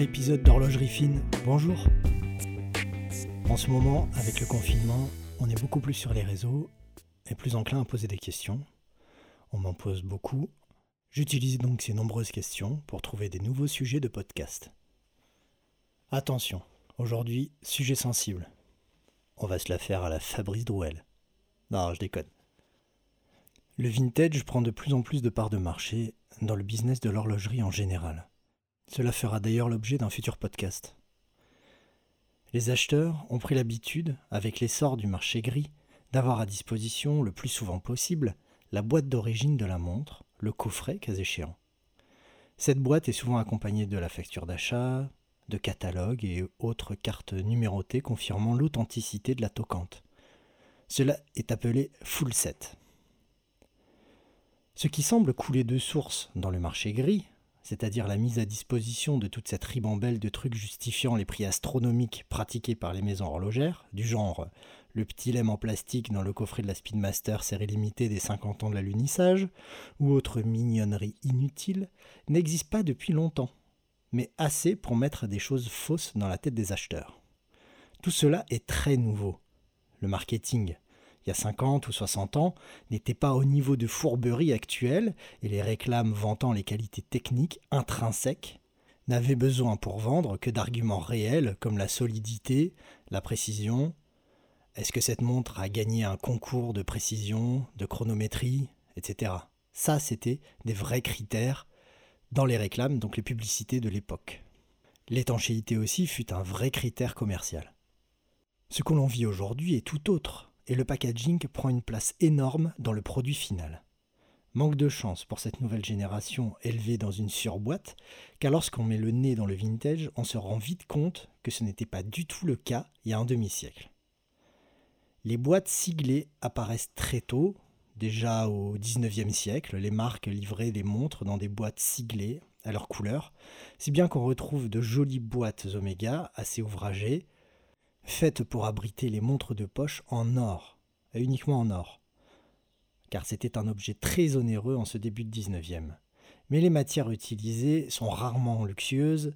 épisode d'Horlogerie Fine. Bonjour. En ce moment, avec le confinement, on est beaucoup plus sur les réseaux et plus enclin à poser des questions. On m'en pose beaucoup. J'utilise donc ces nombreuses questions pour trouver des nouveaux sujets de podcast. Attention, aujourd'hui, sujet sensible. On va se la faire à la Fabrice Drouel. Non, je déconne. Le vintage prend de plus en plus de parts de marché dans le business de l'horlogerie en général. Cela fera d'ailleurs l'objet d'un futur podcast. Les acheteurs ont pris l'habitude, avec l'essor du marché gris, d'avoir à disposition le plus souvent possible la boîte d'origine de la montre, le coffret cas échéant. Cette boîte est souvent accompagnée de la facture d'achat, de catalogues et autres cartes numérotées confirmant l'authenticité de la toquante. Cela est appelé full set. Ce qui semble couler de source dans le marché gris, c'est-à-dire la mise à disposition de toute cette ribambelle de trucs justifiant les prix astronomiques pratiqués par les maisons horlogères, du genre le petit lemme en plastique dans le coffret de la Speedmaster série limitée des 50 ans de l'alunissage, ou autre mignonnerie inutile, n'existe pas depuis longtemps, mais assez pour mettre des choses fausses dans la tête des acheteurs. Tout cela est très nouveau. Le marketing, il y a 50 ou 60 ans, n'était pas au niveau de fourberie actuelle et les réclames vantant les qualités techniques intrinsèques n'avaient besoin pour vendre que d'arguments réels comme la solidité, la précision. Est-ce que cette montre a gagné un concours de précision, de chronométrie, etc. Ça, c'était des vrais critères dans les réclames, donc les publicités de l'époque. L'étanchéité aussi fut un vrai critère commercial. Ce que l'on vit aujourd'hui est tout autre et le packaging prend une place énorme dans le produit final. Manque de chance pour cette nouvelle génération élevée dans une surboîte, car lorsqu'on met le nez dans le vintage, on se rend vite compte que ce n'était pas du tout le cas il y a un demi-siècle. Les boîtes siglées apparaissent très tôt, déjà au XIXe siècle, les marques livraient des montres dans des boîtes siglées à leur couleur, si bien qu'on retrouve de jolies boîtes Omega assez ouvragées, faite pour abriter les montres de poche en or, et uniquement en or, car c'était un objet très onéreux en ce début de 19e. Mais les matières utilisées sont rarement luxueuses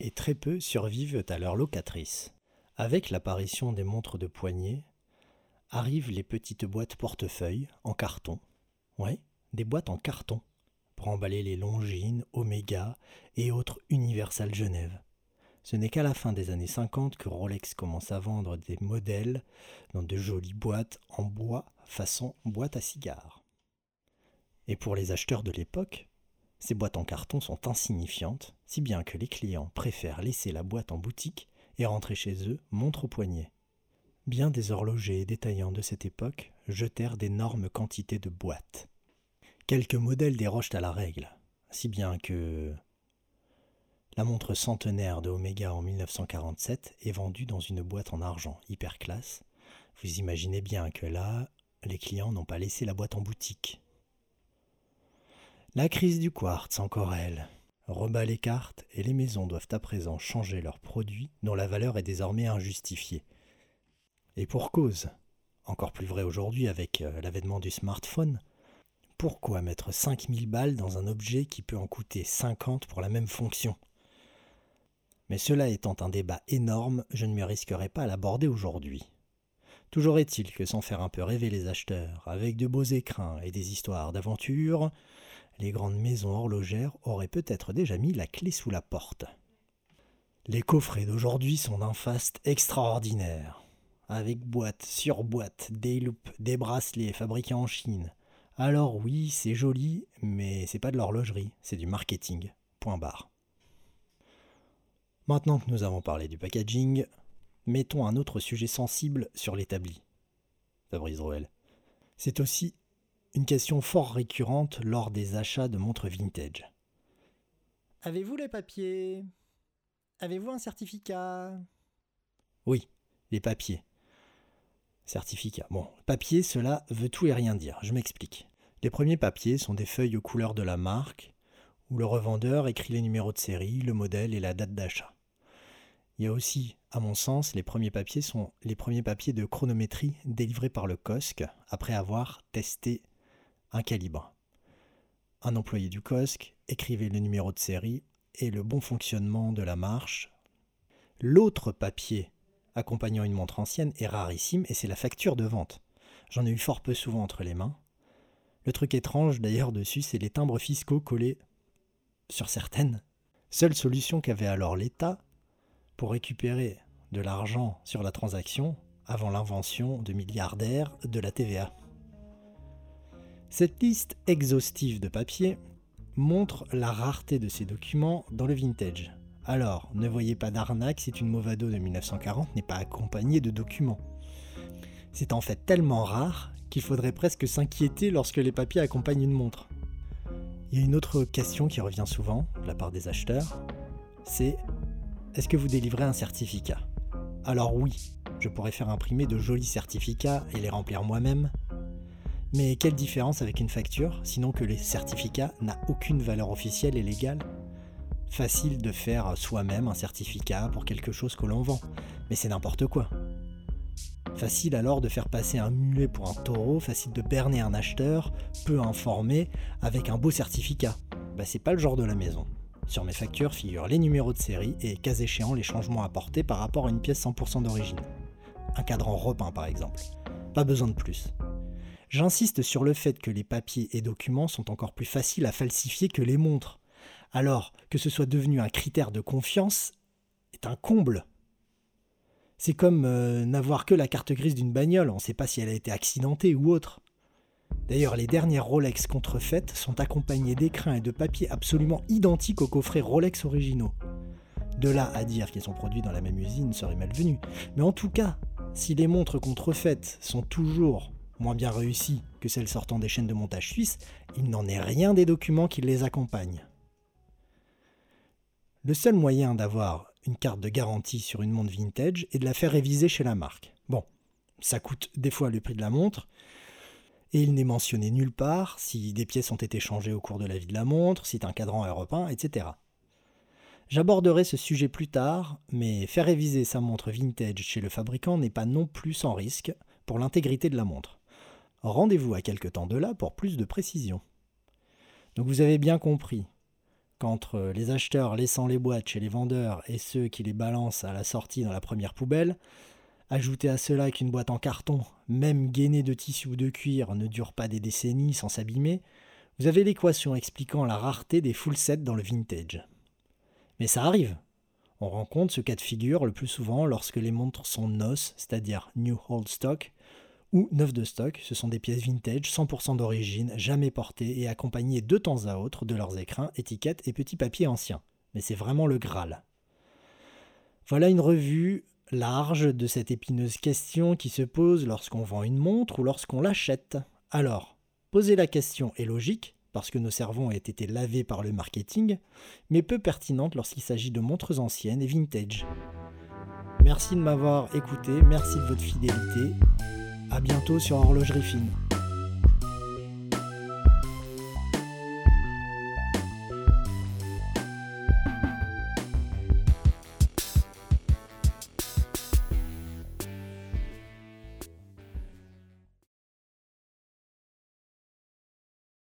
et très peu survivent à leur locatrice. Avec l'apparition des montres de poignée, arrivent les petites boîtes portefeuilles en carton. Ouais, des boîtes en carton pour emballer les Longines, Omega et autres Universal Genève. Ce n'est qu'à la fin des années 50 que Rolex commence à vendre des modèles dans de jolies boîtes en bois façon boîte à cigares. Et pour les acheteurs de l'époque, ces boîtes en carton sont insignifiantes, si bien que les clients préfèrent laisser la boîte en boutique et rentrer chez eux montre au poignet. Bien des horlogers et détaillants de cette époque jetèrent d'énormes quantités de boîtes. Quelques modèles dérogent à la règle, si bien que la montre centenaire de Omega en 1947 est vendue dans une boîte en argent hyper classe. Vous imaginez bien que là, les clients n'ont pas laissé la boîte en boutique. La crise du quartz, encore elle, rebat les cartes et les maisons doivent à présent changer leurs produits dont la valeur est désormais injustifiée. Et pour cause, encore plus vrai aujourd'hui avec euh, l'avènement du smartphone, pourquoi mettre 5000 balles dans un objet qui peut en coûter 50 pour la même fonction? Mais cela étant un débat énorme, je ne me risquerai pas à l'aborder aujourd'hui. Toujours est-il que sans faire un peu rêver les acheteurs, avec de beaux écrins et des histoires d'aventure, les grandes maisons horlogères auraient peut-être déjà mis la clé sous la porte. Les coffrets d'aujourd'hui sont d'un faste extraordinaire, avec boîte sur boîte, des loupes, des bracelets fabriqués en Chine. Alors oui, c'est joli, mais c'est pas de l'horlogerie, c'est du marketing. Point barre. Maintenant que nous avons parlé du packaging, mettons un autre sujet sensible sur l'établi. Fabrice Roel. C'est aussi une question fort récurrente lors des achats de montres vintage. Avez-vous les papiers? Avez-vous un certificat? Oui, les papiers. Certificat. Bon, papier, cela veut tout et rien dire. Je m'explique. Les premiers papiers sont des feuilles aux couleurs de la marque, où le revendeur écrit les numéros de série, le modèle et la date d'achat. Il y a aussi, à mon sens, les premiers papiers sont les premiers papiers de chronométrie délivrés par le COSC après avoir testé un calibre. Un employé du COSC écrivait le numéro de série et le bon fonctionnement de la marche. L'autre papier accompagnant une montre ancienne est rarissime et c'est la facture de vente. J'en ai eu fort peu souvent entre les mains. Le truc étrange d'ailleurs dessus, c'est les timbres fiscaux collés sur certaines. Seule solution qu'avait alors l'État pour récupérer de l'argent sur la transaction avant l'invention de milliardaires de la TVA. Cette liste exhaustive de papiers montre la rareté de ces documents dans le vintage. Alors, ne voyez pas d'arnaque si une Movado de 1940 n'est pas accompagnée de documents. C'est en fait tellement rare qu'il faudrait presque s'inquiéter lorsque les papiers accompagnent une montre. Il y a une autre question qui revient souvent de la part des acheteurs, c'est est-ce que vous délivrez un certificat? Alors oui, je pourrais faire imprimer de jolis certificats et les remplir moi-même, mais quelle différence avec une facture, sinon que les certificats n'a aucune valeur officielle et légale? Facile de faire soi-même un certificat pour quelque chose que l'on vend, mais c'est n'importe quoi. Facile alors de faire passer un mulet pour un taureau, facile de berner un acheteur, peu informé, avec un beau certificat. Bah c'est pas le genre de la maison. Sur mes factures figurent les numéros de série et, cas échéant, les changements apportés par rapport à une pièce 100% d'origine. Un cadran repeint par exemple. Pas besoin de plus. J'insiste sur le fait que les papiers et documents sont encore plus faciles à falsifier que les montres alors que ce soit devenu un critère de confiance est un comble. C'est comme euh, n'avoir que la carte grise d'une bagnole, on ne sait pas si elle a été accidentée ou autre. D'ailleurs, les dernières Rolex contrefaites sont accompagnées d'écrins et de papiers absolument identiques aux coffrets Rolex originaux. De là à dire qu'ils sont produits dans la même usine serait malvenu. Mais en tout cas, si les montres contrefaites sont toujours moins bien réussies que celles sortant des chaînes de montage suisses, il n'en est rien des documents qui les accompagnent. Le seul moyen d'avoir une carte de garantie sur une montre vintage est de la faire réviser chez la marque. Bon, ça coûte des fois le prix de la montre, et il n'est mentionné nulle part si des pièces ont été changées au cours de la vie de la montre, si un cadran est repeint, etc. J'aborderai ce sujet plus tard, mais faire réviser sa montre vintage chez le fabricant n'est pas non plus sans risque pour l'intégrité de la montre. Rendez-vous à quelque temps de là pour plus de précision. Donc vous avez bien compris, qu'entre les acheteurs laissant les boîtes chez les vendeurs et ceux qui les balancent à la sortie dans la première poubelle, ajoutez à cela qu'une boîte en carton, même gainée de tissu ou de cuir, ne dure pas des décennies sans s'abîmer, vous avez l'équation expliquant la rareté des full sets dans le vintage. Mais ça arrive. On rencontre ce cas de figure le plus souvent lorsque les montres sont NOS, c'est-à-dire New Old Stock, ou neuf de stock, ce sont des pièces vintage 100% d'origine, jamais portées et accompagnées de temps à autre de leurs écrins, étiquettes et petits papiers anciens. Mais c'est vraiment le Graal. Voilà une revue large de cette épineuse question qui se pose lorsqu'on vend une montre ou lorsqu'on l'achète. Alors, poser la question est logique, parce que nos cerveaux ont été lavés par le marketing, mais peu pertinente lorsqu'il s'agit de montres anciennes et vintage. Merci de m'avoir écouté, merci de votre fidélité. A bientôt sur Horlogerie Fine.